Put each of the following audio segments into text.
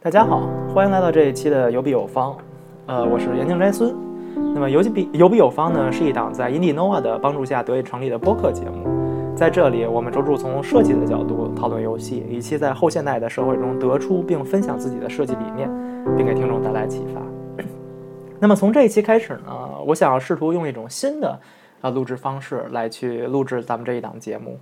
大家好，欢迎来到这一期的有笔有方。呃，我是岩井斋孙。那么有笔有笔有方呢，是一档在 Indinova 的帮助下得以成立的播客节目。在这里，我们着重从设计的角度讨论游戏，以及在后现代的社会中得出并分享自己的设计理念，并给听众带来启发。那么从这一期开始呢，我想要试图用一种新的啊录制方式来去录制咱们这一档节目。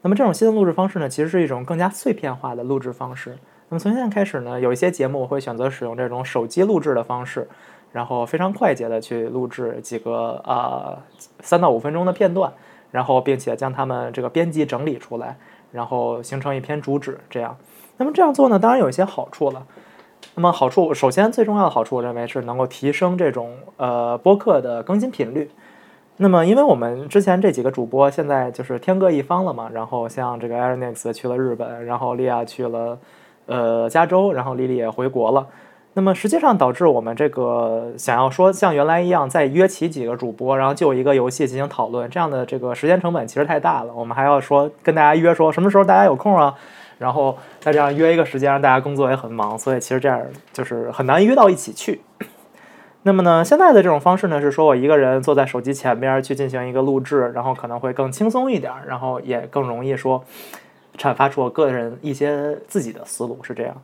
那么这种新的录制方式呢，其实是一种更加碎片化的录制方式。那么从现在开始呢，有一些节目我会选择使用这种手机录制的方式，然后非常快捷的去录制几个啊三到五分钟的片段，然后并且将它们这个编辑整理出来，然后形成一篇主旨。这样，那么这样做呢，当然有一些好处了。那么好处，首先最重要的好处，我认为是能够提升这种呃播客的更新频率。那么，因为我们之前这几个主播现在就是天各一方了嘛，然后像这个 a r n e x 去了日本，然后利亚去了。呃，加州，然后莉莉也回国了。那么实际上导致我们这个想要说像原来一样再约起几个主播，然后就一个游戏进行讨论，这样的这个时间成本其实太大了。我们还要说跟大家约说什么时候大家有空啊，然后再这样约一个时间，让大家工作也很忙，所以其实这样就是很难约到一起去。那么呢，现在的这种方式呢，是说我一个人坐在手机前边去进行一个录制，然后可能会更轻松一点，然后也更容易说。阐发出我个人一些自己的思路是这样，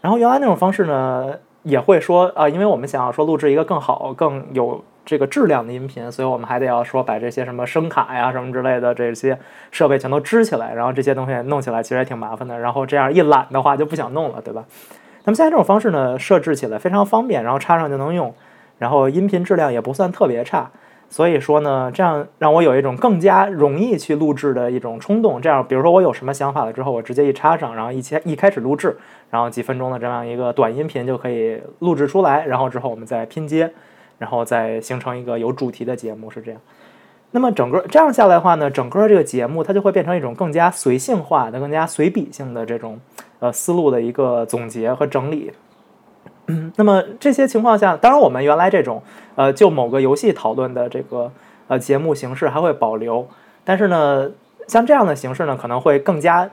然后原来那种方式呢，也会说啊，因为我们想要说录制一个更好、更有这个质量的音频，所以我们还得要说把这些什么声卡呀、什么之类的这些设备全都支起来，然后这些东西弄起来其实也挺麻烦的，然后这样一懒的话就不想弄了，对吧？那么现在这种方式呢，设置起来非常方便，然后插上就能用，然后音频质量也不算特别差。所以说呢，这样让我有一种更加容易去录制的一种冲动。这样，比如说我有什么想法了之后，我直接一插上，然后一切一开始录制，然后几分钟的这样一个短音频就可以录制出来。然后之后我们再拼接，然后再形成一个有主题的节目，是这样。那么整个这样下来的话呢，整个这个节目它就会变成一种更加随性化的、更加随笔性的这种呃思路的一个总结和整理。那么这些情况下，当然我们原来这种呃就某个游戏讨论的这个呃节目形式还会保留，但是呢，像这样的形式呢，可能会更加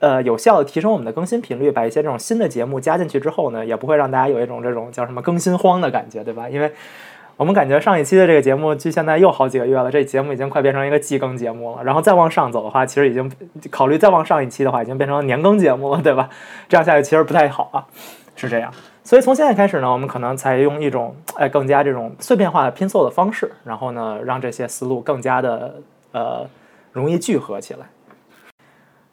呃有效的提升我们的更新频率。把一些这种新的节目加进去之后呢，也不会让大家有一种这种叫什么更新荒的感觉，对吧？因为我们感觉上一期的这个节目距现在又好几个月了，这节目已经快变成一个季更节目了。然后再往上走的话，其实已经考虑再往上一期的话，已经变成年更节目了，对吧？这样下去其实不太好啊，是这样。所以从现在开始呢，我们可能采用一种哎更加这种碎片化的拼凑的方式，然后呢让这些思路更加的呃容易聚合起来。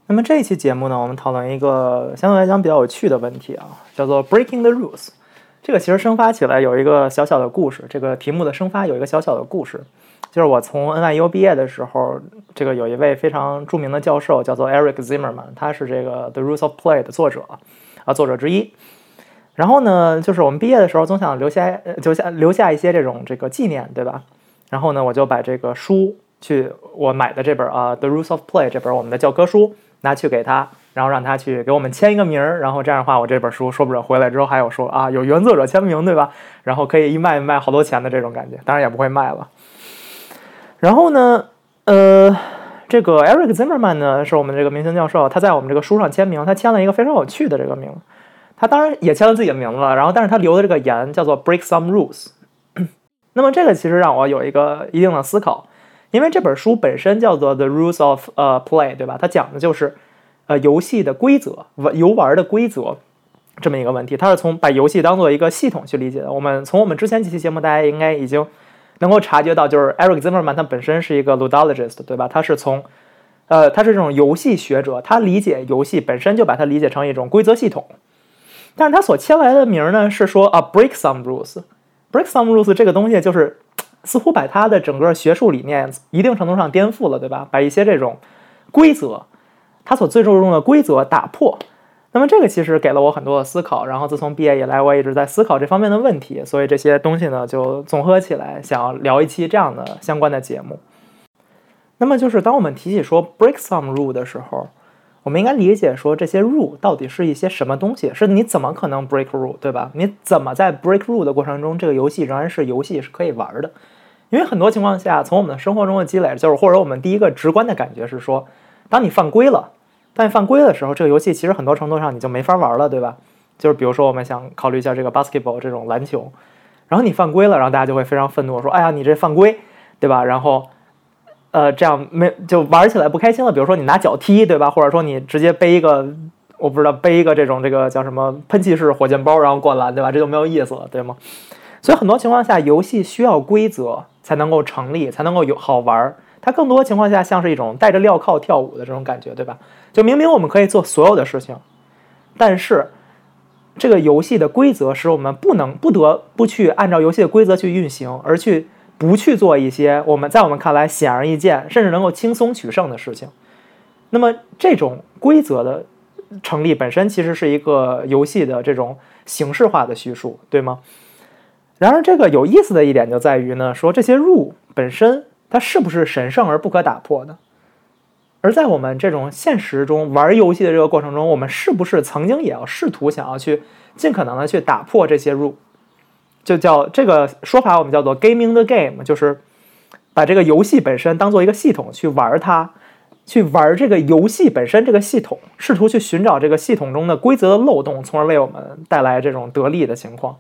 那么这一期节目呢，我们讨论一个相对来讲比较有趣的问题啊，叫做 Breaking the Rules。这个其实生发起来有一个小小的故事，这个题目的生发有一个小小的故事，就是我从 NYU 毕业的时候，这个有一位非常著名的教授叫做 Eric Zimmerman，他是这个 The Rules of Play 的作者啊，作者之一。然后呢，就是我们毕业的时候总想留下，留下留下一些这种这个纪念，对吧？然后呢，我就把这个书去我买的这本啊《The Rules of Play》这本我们的教科书拿去给他，然后让他去给我们签一个名儿。然后这样的话，我这本书说不准回来之后还有说啊有原作者签名，对吧？然后可以一卖卖好多钱的这种感觉，当然也不会卖了。然后呢，呃，这个 Eric Zimmerman 呢是我们这个明星教授，他在我们这个书上签名，他签了一个非常有趣的这个名。他当然也签了自己的名字了，然后但是他留的这个言叫做 break some rules。那么这个其实让我有一个一定的思考，因为这本书本身叫做 The Rules of 呃 Play，对吧？它讲的就是呃游戏的规则，游玩的规则这么一个问题。它是从把游戏当做一个系统去理解的。我们从我们之前几期节目，大家应该已经能够察觉到，就是 Eric Zimmerman 他本身是一个 ludologist，对吧？他是从呃他是这种游戏学者，他理解游戏本身就把它理解成一种规则系统。但是他所签来的名呢，是说啊，break some rules，break some rules 这个东西就是 似乎把他的整个学术理念一定程度上颠覆了，对吧？把一些这种规则，他所最注重的规则打破。那么这个其实给了我很多的思考。然后自从毕业以来，我一直在思考这方面的问题。所以这些东西呢，就综合起来，想要聊一期这样的相关的节目。那么就是当我们提起说 break some rule 的时候。我们应该理解说这些 rule 到底是一些什么东西？是你怎么可能 break rule，对吧？你怎么在 break rule 的过程中，这个游戏仍然是游戏，是可以玩的？因为很多情况下，从我们的生活中的积累，就是或者我们第一个直观的感觉是说，当你犯规了，当你犯规的时候，这个游戏其实很多程度上你就没法玩了，对吧？就是比如说我们想考虑一下这个 basketball 这种篮球，然后你犯规了，然后大家就会非常愤怒，说：“哎呀，你这犯规，对吧？”然后，呃，这样没就玩起来不开心了。比如说你拿脚踢，对吧？或者说你直接背一个，我不知道背一个这种这个叫什么喷气式火箭包，然后灌篮，对吧？这就没有意思了，对吗？所以很多情况下，游戏需要规则才能够成立，才能够有好玩儿。它更多情况下像是一种带着镣铐跳舞的这种感觉，对吧？就明明我们可以做所有的事情，但是这个游戏的规则使我们不能不得不去按照游戏的规则去运行，而去不去做一些我们在我们看来显而易见，甚至能够轻松取胜的事情。那么这种规则的成立本身其实是一个游戏的这种形式化的叙述，对吗？然而这个有意思的一点就在于呢，说这些 rule 本身。它是不是神圣而不可打破的？而在我们这种现实中玩游戏的这个过程中，我们是不是曾经也要试图想要去尽可能的去打破这些 rule？就叫这个说法，我们叫做 gaming the game，就是把这个游戏本身当做一个系统去玩它，去玩这个游戏本身这个系统，试图去寻找这个系统中的规则的漏洞，从而为我们带来这种得利的情况。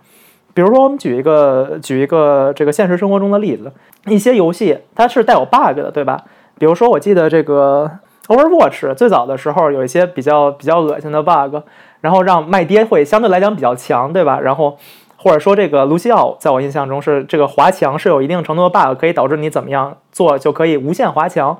比如说，我们举一个举一个这个现实生活中的例子，一些游戏它是带有 bug 的，对吧？比如说，我记得这个 Overwatch 最早的时候有一些比较比较恶心的 bug，然后让麦爹会相对来讲比较强，对吧？然后或者说这个卢西奥，在我印象中是这个滑墙是有一定程度的 bug，可以导致你怎么样做就可以无限滑墙。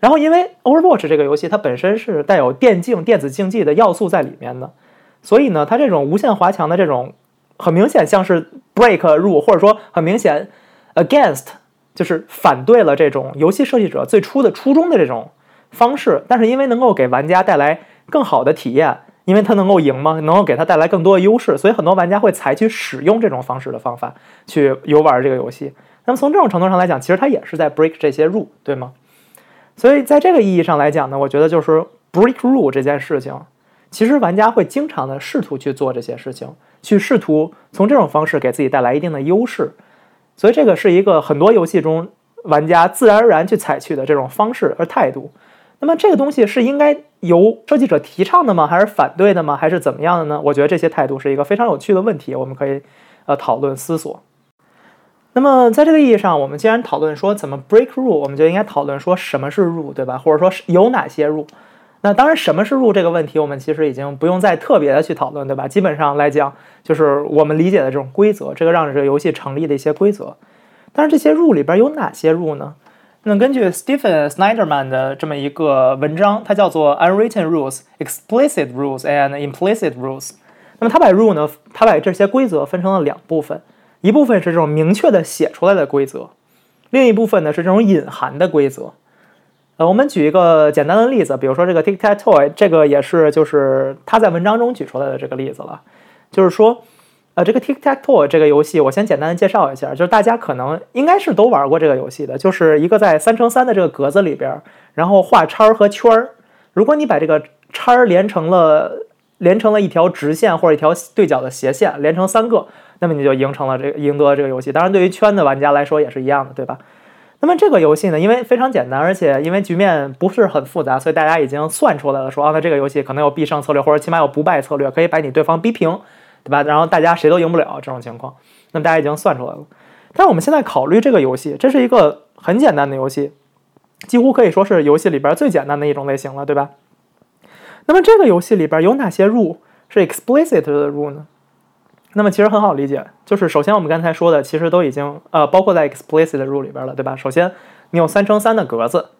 然后因为 Overwatch 这个游戏它本身是带有电竞电子竞技的要素在里面的，所以呢，它这种无限滑墙的这种。很明显像是 break 入，或者说很明显 against，就是反对了这种游戏设计者最初的初衷的这种方式。但是因为能够给玩家带来更好的体验，因为它能够赢吗，能够给他带来更多的优势，所以很多玩家会采取使用这种方式的方法去游玩这个游戏。那么从这种程度上来讲，其实它也是在 break 这些 rule，对吗？所以在这个意义上来讲呢，我觉得就是 break rule 这件事情，其实玩家会经常的试图去做这些事情。去试图从这种方式给自己带来一定的优势，所以这个是一个很多游戏中玩家自然而然去采取的这种方式和态度。那么这个东西是应该由设计者提倡的吗？还是反对的吗？还是怎么样的呢？我觉得这些态度是一个非常有趣的问题，我们可以呃讨论思索。那么在这个意义上，我们既然讨论说怎么 break rule，我们就应该讨论说什么是 rule，对吧？或者说有哪些 rule？那当然，什么是入这个问题，我们其实已经不用再特别的去讨论，对吧？基本上来讲，就是我们理解的这种规则，这个让这个游戏成立的一些规则。但是这些入里边有哪些入呢？那根据 Stephen Snyderman 的这么一个文章，它叫做 Unwritten Rules, Explicit Rules and Implicit Rules。那么他把 rule 呢，他把这些规则分成了两部分，一部分是这种明确的写出来的规则，另一部分呢是这种隐含的规则。呃，我们举一个简单的例子，比如说这个 Tic Tac Toy，这个也是就是他在文章中举出来的这个例子了。就是说，呃，这个 Tic Tac Toe 这个游戏，我先简单的介绍一下，就是大家可能应该是都玩过这个游戏的，就是一个在三乘三的这个格子里边，然后画叉和圈儿。如果你把这个叉连成了连成了一条直线或者一条对角的斜线，连成三个，那么你就赢成了这个赢得这个游戏。当然，对于圈的玩家来说也是一样的，对吧？那么这个游戏呢，因为非常简单，而且因为局面不是很复杂，所以大家已经算出来了，说啊，那这个游戏可能有必胜策略，或者起码有不败策略，可以把你对方逼平，对吧？然后大家谁都赢不了这种情况，那么大家已经算出来了。但是我们现在考虑这个游戏，这是一个很简单的游戏，几乎可以说是游戏里边最简单的一种类型了，对吧？那么这个游戏里边有哪些 rule 是 explicit 的 rule 呢？那么其实很好理解，就是首先我们刚才说的，其实都已经呃包括在 explicit rule 里边了，对吧？首先你有三乘三的格子，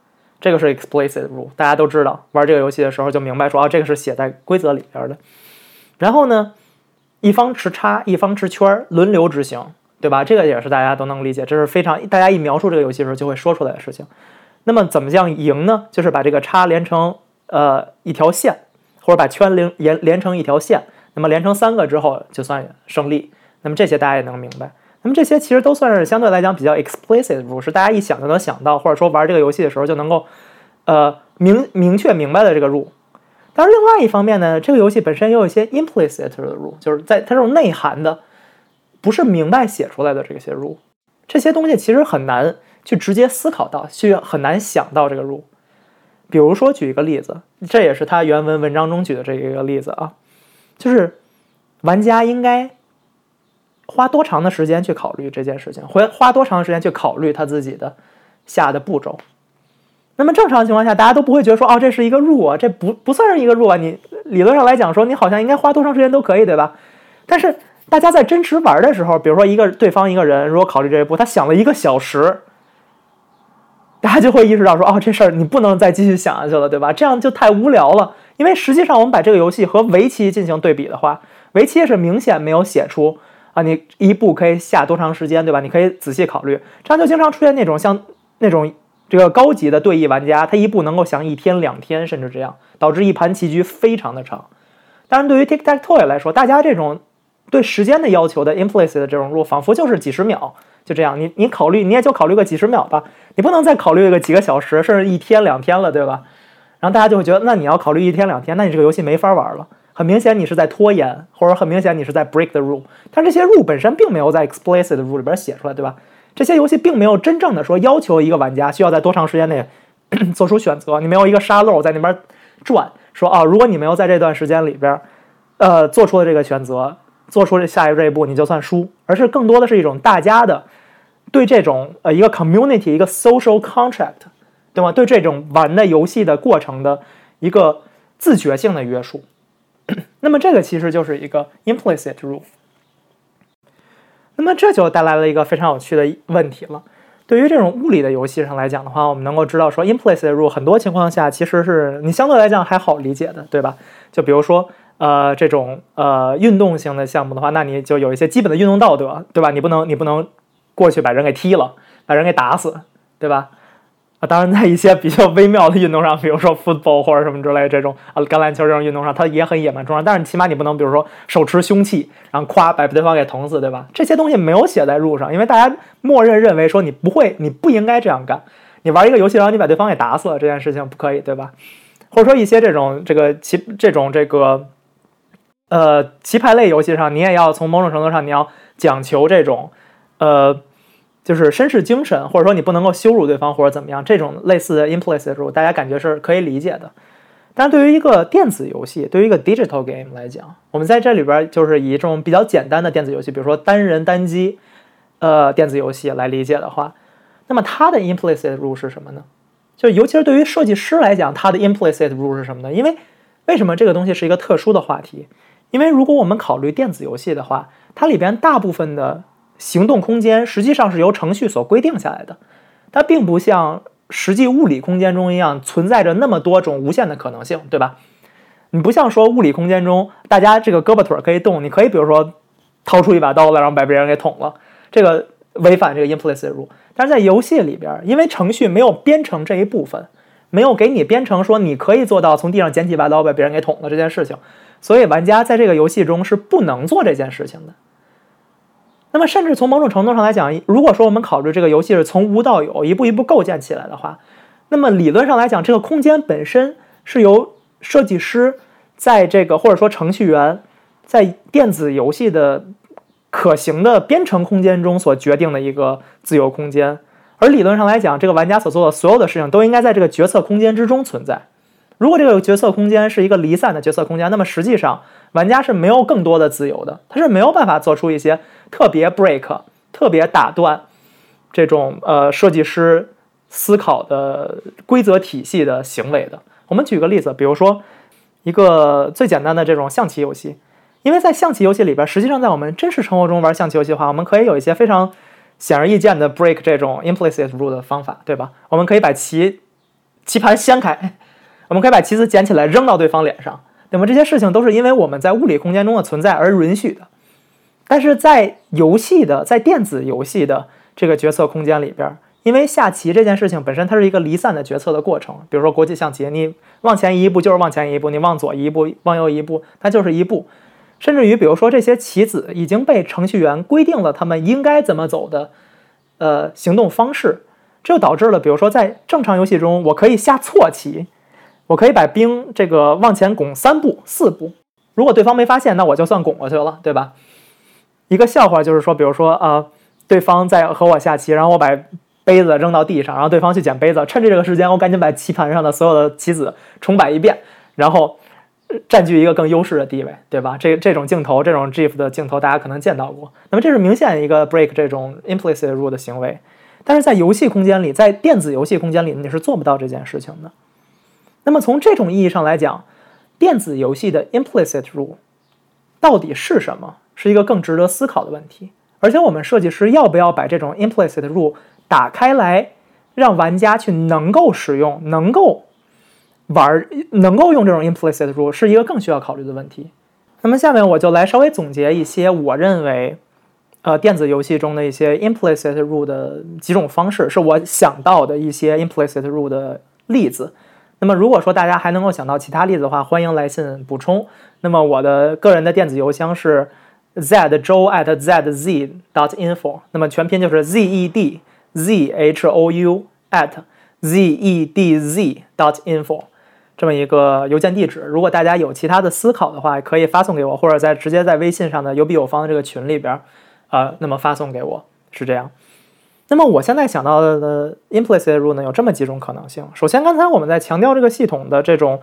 这个是 explicit rule，大家都知道，玩这个游戏的时候就明白说啊，这个是写在规则里边的。然后呢，一方持叉，一方持圈儿，轮流执行，对吧？这个也是大家都能理解，这是非常大家一描述这个游戏的时候就会说出来的事情。那么怎么样赢呢？就是把这个叉连成呃一条线，或者把圈连连连成一条线。那么连成三个之后就算胜利。那么这些大家也能明白。那么这些其实都算是相对来讲比较 explicit 的，是大家一想就能想到，或者说玩这个游戏的时候就能够呃明明确明白的这个 rule。但是另外一方面呢，这个游戏本身也有一些 implicit 的 rule，就是在它这种内涵的，不是明白写出来的这些 rule。这些东西其实很难去直接思考到，去很难想到这个 rule。比如说举一个例子，这也是他原文文章中举的这一个例子啊。就是玩家应该花多长的时间去考虑这件事情，会花多长时间去考虑他自己的下的步骤。那么正常情况下，大家都不会觉得说，哦，这是一个入啊这不不算是一个入啊。你理论上来讲说，你好像应该花多长时间都可以，对吧？但是大家在真实玩的时候，比如说一个对方一个人如果考虑这一步，他想了一个小时，大家就会意识到说，哦，这事儿你不能再继续想下去了，对吧？这样就太无聊了。因为实际上，我们把这个游戏和围棋进行对比的话，围棋是明显没有写出啊，你一步可以下多长时间，对吧？你可以仔细考虑，这样就经常出现那种像那种这个高级的对弈玩家，他一步能够想一天两天，甚至这样，导致一盘棋局非常的长。当然，对于 Tic Tac Toe 来说，大家这种对时间的要求的 implicit 的这种路，仿佛就是几十秒，就这样，你你考虑，你也就考虑个几十秒吧，你不能再考虑个几个小时，甚至一天两天了，对吧？然后大家就会觉得，那你要考虑一天两天，那你这个游戏没法玩了。很明显，你是在拖延，或者很明显你是在 break the rule。但这些 rule 本身并没有在 explicit rule 里边写出来，对吧？这些游戏并没有真正的说要求一个玩家需要在多长时间内 做出选择。你没有一个沙漏在那边转，说啊，如果你没有在这段时间里边，呃，做出了这个选择，做出了下一这一步，你就算输。而是更多的是一种大家的对这种呃一个 community 一个 social contract。对吗？对这种玩的游戏的过程的一个自觉性的约束，那么这个其实就是一个 implicit rule。那么这就带来了一个非常有趣的问题了。对于这种物理的游戏上来讲的话，我们能够知道说，in place rule 很多情况下其实是你相对来讲还好理解的，对吧？就比如说呃这种呃运动型的项目的话，那你就有一些基本的运动道德，对吧？你不能你不能过去把人给踢了，把人给打死，对吧？啊，当然，在一些比较微妙的运动上，比如说 football 或者什么之类这种啊，橄榄球这种运动上，它也很野蛮冲撞。但是起码你不能，比如说手持凶器，然后咵把对方给捅死，对吧？这些东西没有写在路上，因为大家默认认为说你不会，你不应该这样干。你玩一个游戏，然后你把对方给打死了，这件事情不可以，对吧？或者说一些这种这个棋这种这个呃棋牌类游戏上，你也要从某种程度上你要讲求这种呃。就是绅士精神，或者说你不能够羞辱对方或者怎么样，这种类似的 implicit rule，大家感觉是可以理解的。但是对于一个电子游戏，对于一个 digital game 来讲，我们在这里边就是以这种比较简单的电子游戏，比如说单人单机，呃，电子游戏来理解的话，那么它的 implicit rule 是什么呢？就尤其是对于设计师来讲，它的 implicit rule 是什么呢？因为为什么这个东西是一个特殊的话题？因为如果我们考虑电子游戏的话，它里边大部分的行动空间实际上是由程序所规定下来的，它并不像实际物理空间中一样存在着那么多种无限的可能性，对吧？你不像说物理空间中大家这个胳膊腿可以动，你可以比如说掏出一把刀来，然后把别人给捅了，这个违反这个 implicit rule。但是在游戏里边，因为程序没有编程这一部分，没有给你编程说你可以做到从地上捡起一把刀把别人给捅了这件事情，所以玩家在这个游戏中是不能做这件事情的。那么，甚至从某种程度上来讲，如果说我们考虑这个游戏是从无到有，一步一步构建起来的话，那么理论上来讲，这个空间本身是由设计师在这个或者说程序员在电子游戏的可行的编程空间中所决定的一个自由空间。而理论上来讲，这个玩家所做的所有的事情都应该在这个决策空间之中存在。如果这个决策空间是一个离散的决策空间，那么实际上玩家是没有更多的自由的，他是没有办法做出一些。特别 break，特别打断这种呃设计师思考的规则体系的行为的。我们举个例子，比如说一个最简单的这种象棋游戏，因为在象棋游戏里边，实际上在我们真实生活中玩象棋游戏的话，我们可以有一些非常显而易见的 break 这种 implicit rule 的方法，对吧？我们可以把棋棋盘掀开，我们可以把棋子捡起来扔到对方脸上，那么这些事情都是因为我们在物理空间中的存在而允许的。但是在游戏的在电子游戏的这个决策空间里边，因为下棋这件事情本身它是一个离散的决策的过程。比如说国际象棋，你往前一步就是往前一步，你往左一步、往右一步，它就是一步。甚至于，比如说这些棋子已经被程序员规定了他们应该怎么走的，呃，行动方式，这就导致了，比如说在正常游戏中，我可以下错棋，我可以把兵这个往前拱三步、四步，如果对方没发现，那我就算拱过去了，对吧？一个笑话就是说，比如说啊，对方在和我下棋，然后我把杯子扔到地上，然后对方去捡杯子，趁着这个时间，我赶紧把棋盘上的所有的棋子重摆一遍，然后占据一个更优势的地位，对吧？这这种镜头，这种 GIF 的镜头，大家可能见到过。那么这是明显一个 break 这种 implicit rule 的行为。但是在游戏空间里，在电子游戏空间里，你是做不到这件事情的。那么从这种意义上来讲，电子游戏的 implicit rule 到底是什么，是一个更值得思考的问题。而且我们设计师要不要把这种 implicit rule 打开来，让玩家去能够使用、能够玩、能够用这种 implicit rule，是一个更需要考虑的问题。那么下面我就来稍微总结一些我认为。呃，电子游戏中的一些 implicit rule 的几种方式，是我想到的一些 implicit rule 的例子。那么，如果说大家还能够想到其他例子的话，欢迎来信补充。那么，我的个人的电子邮箱是 z zhou at zz dot info，。那么全拼就是 z e d z h o u at z e d z dot info 这么一个邮件地址。如果大家有其他的思考的话，可以发送给我，或者在直接在微信上的有笔有方的这个群里边。啊，那么发送给我是这样。那么我现在想到的 implicit rule 呢，有这么几种可能性。首先，刚才我们在强调这个系统的这种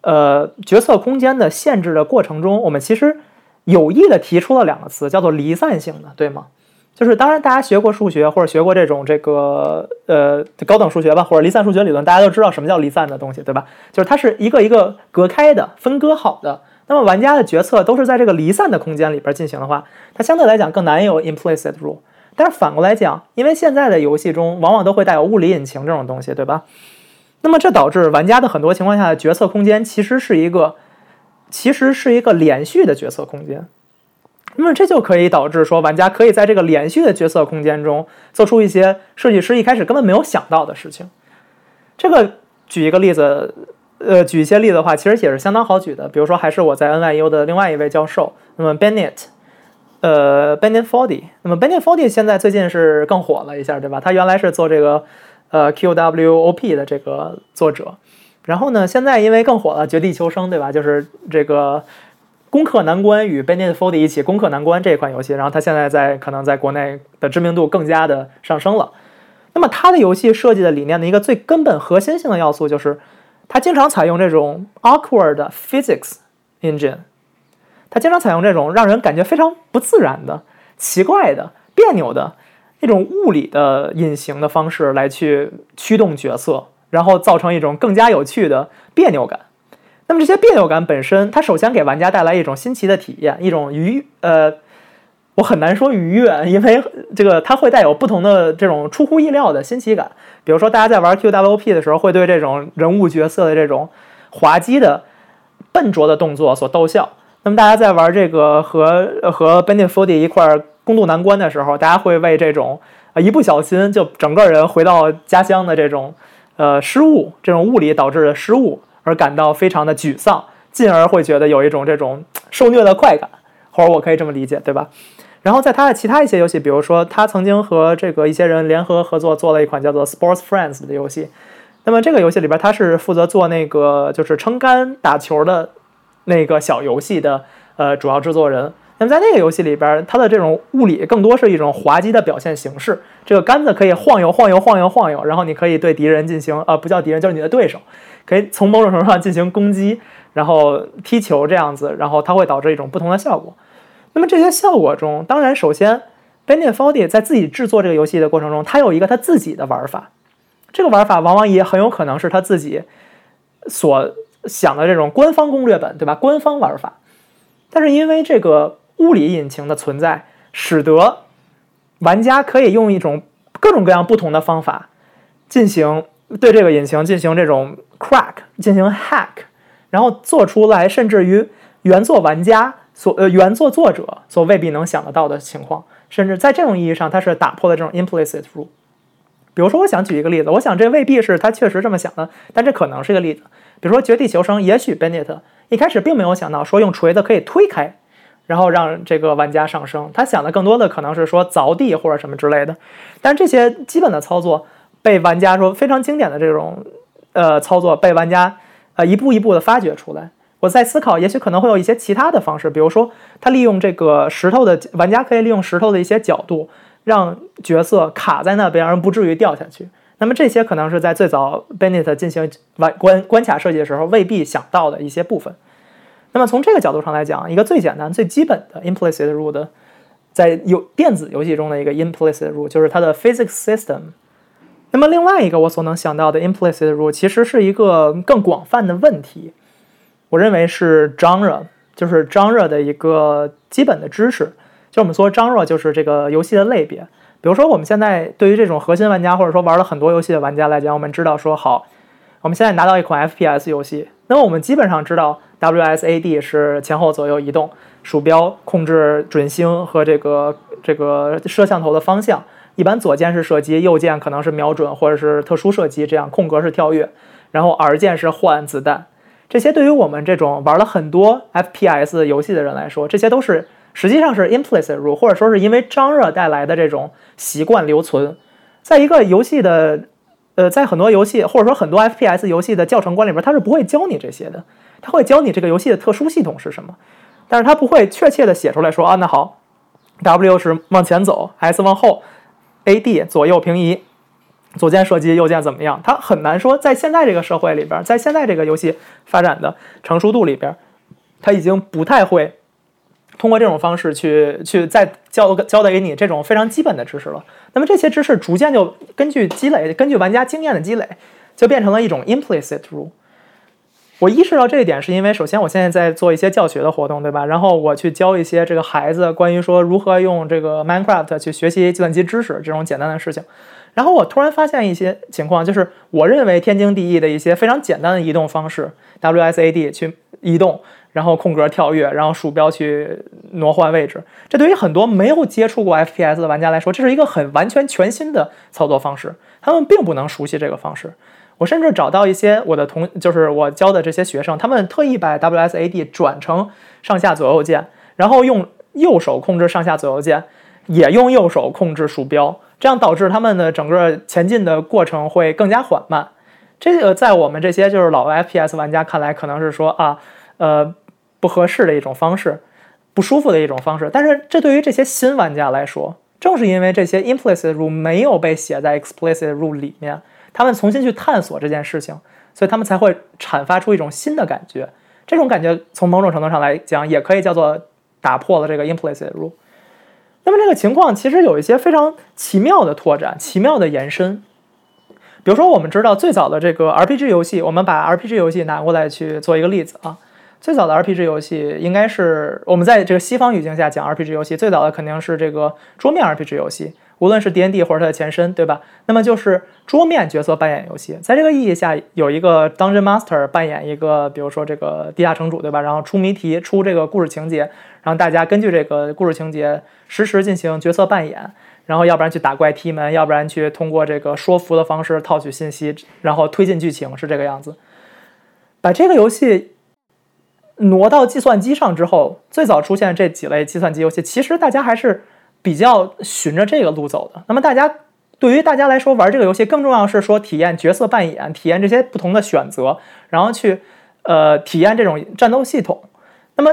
呃决策空间的限制的过程中，我们其实有意的提出了两个词，叫做离散性的，对吗？就是当然大家学过数学或者学过这种这个呃高等数学吧，或者离散数学理论，大家都知道什么叫离散的东西，对吧？就是它是一个一个隔开的、分割好的。那么玩家的决策都是在这个离散的空间里边进行的话，它相对来讲更难有 implicit rule。但是反过来讲，因为现在的游戏中往往都会带有物理引擎这种东西，对吧？那么这导致玩家的很多情况下的决策空间其实是一个，其实是一个连续的决策空间。那么这就可以导致说，玩家可以在这个连续的决策空间中做出一些设计师一开始根本没有想到的事情。这个举一个例子。呃，举一些例子的话，其实也是相当好举的。比如说，还是我在 NYU 的另外一位教授，那么 Bennett，呃 bennet Foddy。那么 bennet Foddy 现在最近是更火了一下，对吧？他原来是做这个呃 QWOP 的这个作者，然后呢，现在因为更火了，《绝地求生》，对吧？就是这个攻克难关与 bennet Foddy 一起攻克难关这款游戏，然后他现在在可能在国内的知名度更加的上升了。那么他的游戏设计的理念的一个最根本核心性的要素就是。他经常采用这种 awkward physics engine，它经常采用这种让人感觉非常不自然的、奇怪的、别扭的那种物理的隐形的方式来去驱动角色，然后造成一种更加有趣的别扭感。那么这些别扭感本身，它首先给玩家带来一种新奇的体验，一种愉呃。我很难说愉悦，因为这个它会带有不同的这种出乎意料的新奇感。比如说，大家在玩 QWOP 的时候，会对这种人物角色的这种滑稽的、笨拙的动作所逗笑。那么，大家在玩这个和和 b e n d i f o d y 一块共度难关的时候，大家会为这种啊一不小心就整个人回到家乡的这种呃失误、这种物理导致的失误而感到非常的沮丧，进而会觉得有一种这种受虐的快感，或者我可以这么理解，对吧？然后在他的其他一些游戏，比如说他曾经和这个一些人联合合作做了一款叫做 Sports Friends 的游戏。那么这个游戏里边，他是负责做那个就是撑杆打球的那个小游戏的呃主要制作人。那么在那个游戏里边，它的这种物理更多是一种滑稽的表现形式。这个杆子可以晃悠晃悠晃悠晃悠，然后你可以对敌人进行呃不叫敌人就是你的对手，可以从某种程度上进行攻击，然后踢球这样子，然后它会导致一种不同的效果。那么这些效果中，当然首先 b e n e f o d y 在自己制作这个游戏的过程中，他有一个他自己的玩法，这个玩法往往也很有可能是他自己所想的这种官方攻略本，对吧？官方玩法。但是因为这个物理引擎的存在，使得玩家可以用一种各种各样不同的方法进行对这个引擎进行这种 crack，进行 hack，然后做出来甚至于原作玩家。所呃原作作者所未必能想得到的情况，甚至在这种意义上，它是打破了这种 implicit rule。比如说，我想举一个例子，我想这未必是他确实这么想的，但这可能是一个例子。比如说《绝地求生》，也许 Bennett 一开始并没有想到说用锤子可以推开，然后让这个玩家上升。他想的更多的可能是说凿地或者什么之类的。但这些基本的操作被玩家说非常经典的这种呃操作被玩家呃一步一步的发掘出来。我在思考，也许可能会有一些其他的方式，比如说，他利用这个石头的玩家可以利用石头的一些角度，让角色卡在那边而不至于掉下去。那么这些可能是在最早 Bennett 进行玩关关卡设计的时候未必想到的一些部分。那么从这个角度上来讲，一个最简单、最基本的 implicit rule，在有电子游戏中的一个 implicit rule 就是它的 physics system。那么另外一个我所能想到的 implicit rule 其实是一个更广泛的问题，我认为是 genre，就是 genre 的一个基本的知识。就我们说 genre 就是这个游戏的类别。比如说我们现在对于这种核心玩家或者说玩了很多游戏的玩家来讲，我们知道说好，我们现在拿到一款 FPS 游戏，那么我们基本上知道 WSAD 是前后左右移动，鼠标控制准星和这个这个摄像头的方向。一般左键是射击，右键可能是瞄准或者是特殊射击，这样空格是跳跃，然后 R 键是换子弹。这些对于我们这种玩了很多 FPS 游戏的人来说，这些都是实际上是 implicit rule，或者说是因为张热带来的这种习惯留存。在一个游戏的，呃，在很多游戏或者说很多 FPS 游戏的教程观里边，它是不会教你这些的，它会教你这个游戏的特殊系统是什么，但是它不会确切的写出来说啊，那好，W 是往前走，S 往后。A D 左右平移，左键射击，右键怎么样？它很难说，在现在这个社会里边，在现在这个游戏发展的成熟度里边，它已经不太会通过这种方式去去再教交代给你这种非常基本的知识了。那么这些知识逐渐就根据积累，根据玩家经验的积累，就变成了一种 implicit rule。我意识到这一点，是因为首先我现在在做一些教学的活动，对吧？然后我去教一些这个孩子关于说如何用这个 Minecraft 去学习计算机知识这种简单的事情。然后我突然发现一些情况，就是我认为天经地义的一些非常简单的移动方式，WSAD 去移动，然后空格跳跃，然后鼠标去挪换位置。这对于很多没有接触过 FPS 的玩家来说，这是一个很完全全新的操作方式，他们并不能熟悉这个方式。我甚至找到一些我的同，就是我教的这些学生，他们特意把 WSAD 转成上下左右键，然后用右手控制上下左右键，也用右手控制鼠标，这样导致他们的整个前进的过程会更加缓慢。这个在我们这些就是老 FPS 玩家看来，可能是说啊，呃，不合适的一种方式，不舒服的一种方式。但是这对于这些新玩家来说，正是因为这些 implicit rule 没有被写在 explicit rule 里面。他们重新去探索这件事情，所以他们才会阐发出一种新的感觉。这种感觉从某种程度上来讲，也可以叫做打破了这个 implicit rule。那么这个情况其实有一些非常奇妙的拓展、奇妙的延伸。比如说，我们知道最早的这个 RPG 游戏，我们把 RPG 游戏拿过来去做一个例子啊。最早的 RPG 游戏应该是我们在这个西方语境下讲 RPG 游戏，最早的肯定是这个桌面 RPG 游戏。无论是 D N D 或者它的前身，对吧？那么就是桌面角色扮演游戏，在这个意义下，有一个 Dungeon Master 扮演一个，比如说这个地下城主，对吧？然后出谜题，出这个故事情节，然后大家根据这个故事情节实时进行角色扮演，然后要不然去打怪踢门，要不然去通过这个说服的方式套取信息，然后推进剧情，是这个样子。把这个游戏挪到计算机上之后，最早出现这几类计算机游戏，其实大家还是。比较循着这个路走的。那么大家对于大家来说玩这个游戏更重要是说体验角色扮演，体验这些不同的选择，然后去呃体验这种战斗系统。那么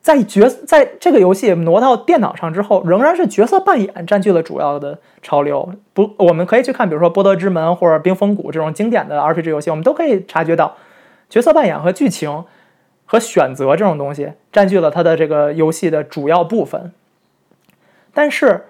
在角在这个游戏挪到电脑上之后，仍然是角色扮演占据了主要的潮流。不，我们可以去看，比如说《波德之门》或者《冰封谷》这种经典的 RPG 游戏，我们都可以察觉到角色扮演和剧情和选择这种东西占据了它的这个游戏的主要部分。但是，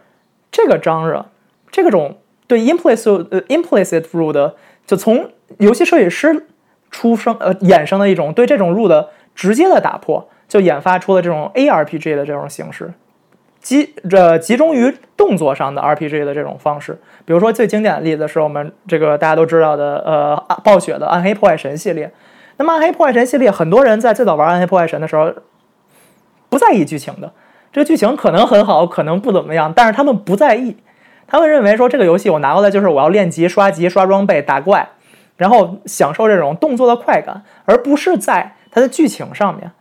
这个张热，这种对 implicit 呃 implicit rule 的，就从游戏设计师出生呃衍生的一种对这种 rule 的直接的打破，就研发出了这种 ARPG 的这种形式，集这集中于动作上的 RPG 的这种方式。比如说最经典的例子是我们这个大家都知道的呃暴雪的暗黑破坏神系列。那么暗黑破坏神系列，很多人在最早玩暗黑破坏神的时候，不在意剧情的。这个剧情可能很好，可能不怎么样，但是他们不在意，他们认为说这个游戏我拿过来就是我要练级、刷级、刷装备、打怪，然后享受这种动作的快感，而不是在它的剧情上面。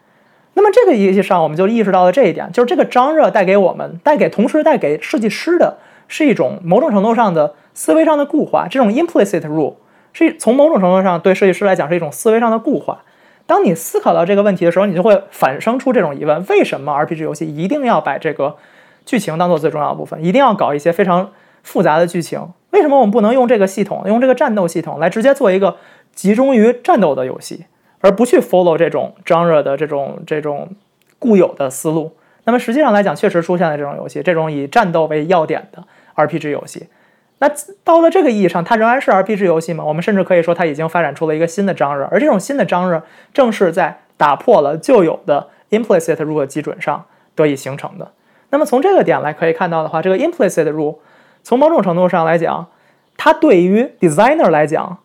那么这个游戏上，我们就意识到了这一点，就是这个张热带给我们、带给同时带给设计师的是一种某种程度上的思维上的固化，这种 implicit rule 是从某种程度上对设计师来讲是一种思维上的固化。当你思考到这个问题的时候，你就会反生出这种疑问：为什么 RPG 游戏一定要把这个剧情当做最重要的部分，一定要搞一些非常复杂的剧情？为什么我们不能用这个系统，用这个战斗系统来直接做一个集中于战斗的游戏，而不去 follow 这种 genre 的这种这种固有的思路。那么实际上来讲，确实出现了这种游戏，这种以战斗为要点的 RPG 游戏。那到了这个意义上，它仍然是 RPG 游戏吗？我们甚至可以说，它已经发展出了一个新的张力而这种新的张力正是在打破了旧有的 implicit rule 基准上得以形成的。那么从这个点来可以看到的话，这个 implicit rule 从某种程度上来讲，它对于 designer 来讲。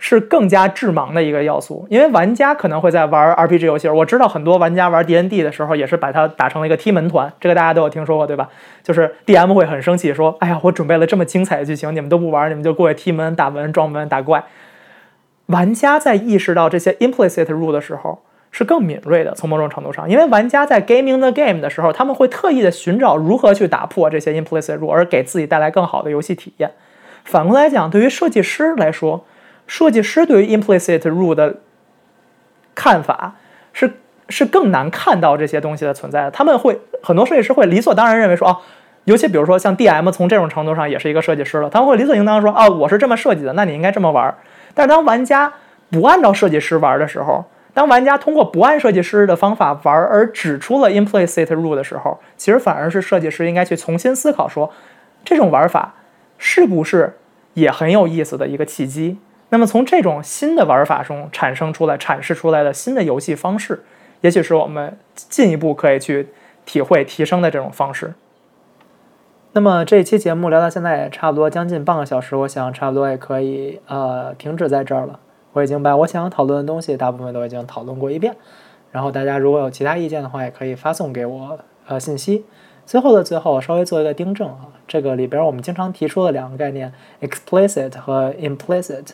是更加致盲的一个要素，因为玩家可能会在玩 RPG 游戏。我知道很多玩家玩 DND 的时候，也是把它打成了一个踢门团，这个大家都有听说过，对吧？就是 DM 会很生气，说：“哎呀，我准备了这么精彩的剧情，你们都不玩，你们就过去踢门、打门、撞门、打怪。”玩家在意识到这些 implicit rule 的时候，是更敏锐的。从某种程度上，因为玩家在 gaming the game 的时候，他们会特意的寻找如何去打破这些 implicit rule，而给自己带来更好的游戏体验。反过来讲，对于设计师来说，设计师对于 implicit rule 的看法是是更难看到这些东西的存在的。他们会很多设计师会理所当然认为说，哦，尤其比如说像 DM，从这种程度上也是一个设计师了，他们会理所应当说，哦，我是这么设计的，那你应该这么玩。但是当玩家不按照设计师玩的时候，当玩家通过不按设计师的方法玩而指出了 implicit rule 的时候，其实反而是设计师应该去重新思考说，这种玩法是不是也很有意思的一个契机。那么从这种新的玩法中产生出来、阐释出来的新的游戏方式，也许是我们进一步可以去体会、提升的这种方式。那么这一期节目聊到现在也差不多将近半个小时，我想差不多也可以呃停止在这儿了。我已经把我想要讨论的东西大部分都已经讨论过一遍。然后大家如果有其他意见的话，也可以发送给我呃信息。最后的最后，稍微做一个订正啊，这个里边我们经常提出的两个概念：explicit 和 implicit。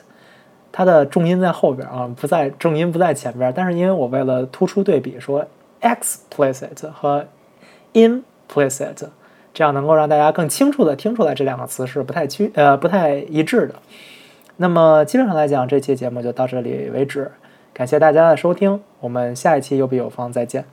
它的重音在后边啊，不在重音不在前边。但是因为我为了突出对比，说 explicit 和 implicit，这样能够让大家更清楚的听出来这两个词是不太区呃不太一致的。那么基本上来讲，这期节目就到这里为止，感谢大家的收听，我们下一期有比有方再见。